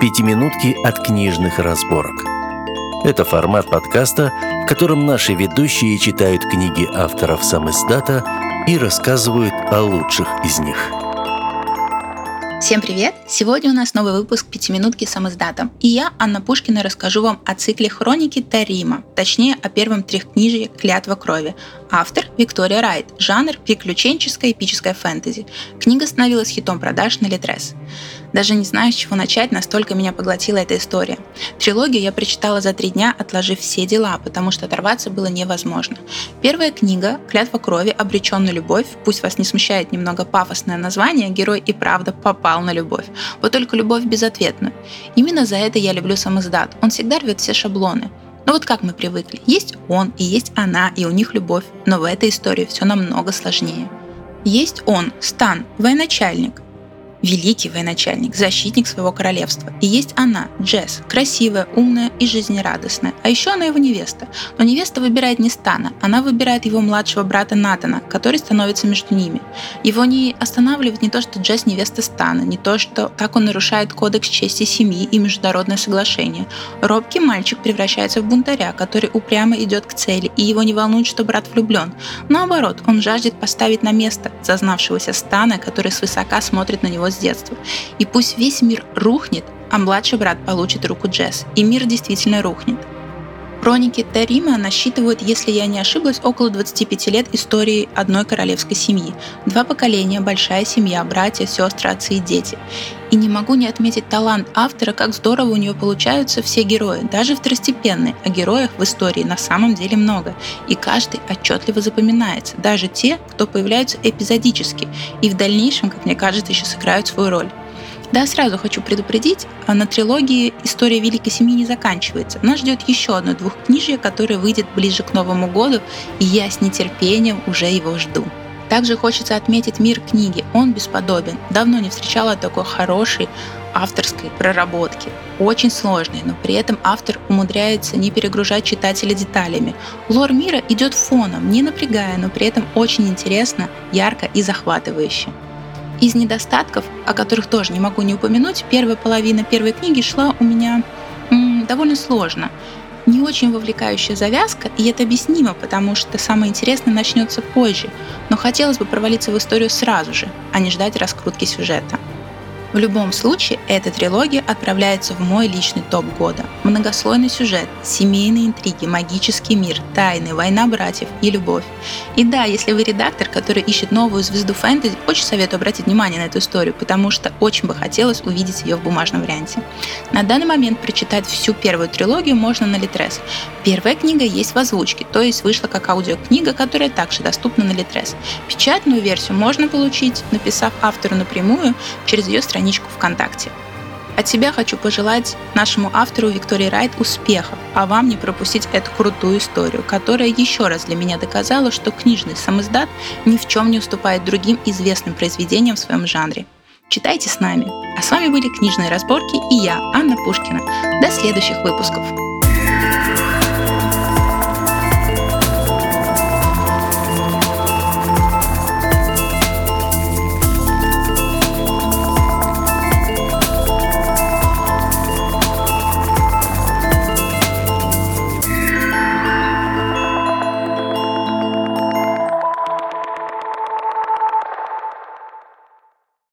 «Пятиминутки от книжных разборок». Это формат подкаста, в котором наши ведущие читают книги авторов сам издата и рассказывают о лучших из них – Всем привет! Сегодня у нас новый выпуск «Пятиминутки с издатом». И я, Анна Пушкина, расскажу вам о цикле «Хроники Тарима», точнее о первом трехкнижии «Клятва крови». Автор – Виктория Райт, жанр – приключенческая эпическая фэнтези. Книга становилась хитом продаж на Литрес. Даже не знаю, с чего начать, настолько меня поглотила эта история. Трилогию я прочитала за три дня, отложив все дела, потому что оторваться было невозможно. Первая книга «Клятва крови. Обречен на любовь». Пусть вас не смущает немного пафосное название, герой и правда попал на любовь. Вот только любовь безответную. Именно за это я люблю сам издат. Он всегда рвет все шаблоны. Ну вот как мы привыкли. Есть он и есть она, и у них любовь. Но в этой истории все намного сложнее. Есть он, Стан, военачальник, великий военачальник, защитник своего королевства. И есть она, Джесс, красивая, умная и жизнерадостная. А еще она его невеста. Но невеста выбирает не Стана, она выбирает его младшего брата Натана, который становится между ними. Его не останавливает не то, что Джесс невеста Стана, не то, что так он нарушает кодекс чести семьи и международное соглашение. Робкий мальчик превращается в бунтаря, который упрямо идет к цели, и его не волнует, что брат влюблен. Наоборот, он жаждет поставить на место зазнавшегося Стана, который свысока смотрит на него с детства. И пусть весь мир рухнет, а младший брат получит руку Джесс, и мир действительно рухнет. Хроники Тарима насчитывают, если я не ошиблась, около 25 лет истории одной королевской семьи. Два поколения, большая семья, братья, сестры, отцы и дети. И не могу не отметить талант автора, как здорово у нее получаются все герои, даже второстепенные, а героев в истории на самом деле много. И каждый отчетливо запоминается, даже те, кто появляются эпизодически и в дальнейшем, как мне кажется, еще сыграют свою роль. Да, сразу хочу предупредить, а на трилогии «История Великой Семьи» не заканчивается. Нас ждет еще одно двухкнижие, которое выйдет ближе к Новому году, и я с нетерпением уже его жду. Также хочется отметить мир книги. Он бесподобен. Давно не встречала такой хорошей авторской проработки. Очень сложной, но при этом автор умудряется не перегружать читателя деталями. Лор мира идет фоном, не напрягая, но при этом очень интересно, ярко и захватывающе. Из недостатков, о которых тоже не могу не упомянуть, первая половина первой книги шла у меня м, довольно сложно. Не очень вовлекающая завязка, и это объяснимо, потому что самое интересное начнется позже, но хотелось бы провалиться в историю сразу же, а не ждать раскрутки сюжета. В любом случае, эта трилогия отправляется в мой личный топ года. Многослойный сюжет, семейные интриги, магический мир, тайны, война братьев и любовь. И да, если вы редактор, который ищет новую звезду фэнтези, очень советую обратить внимание на эту историю, потому что очень бы хотелось увидеть ее в бумажном варианте. На данный момент прочитать всю первую трилогию можно на Литрес. Первая книга есть в озвучке, то есть вышла как аудиокнига, которая также доступна на Литрес. Печатную версию можно получить, написав автору напрямую через ее страницу страничку ВКонтакте. От себя хочу пожелать нашему автору Виктории Райт успехов, а вам не пропустить эту крутую историю, которая еще раз для меня доказала, что книжный самоздат ни в чем не уступает другим известным произведениям в своем жанре. Читайте с нами. А с вами были книжные разборки и я, Анна Пушкина. До следующих выпусков.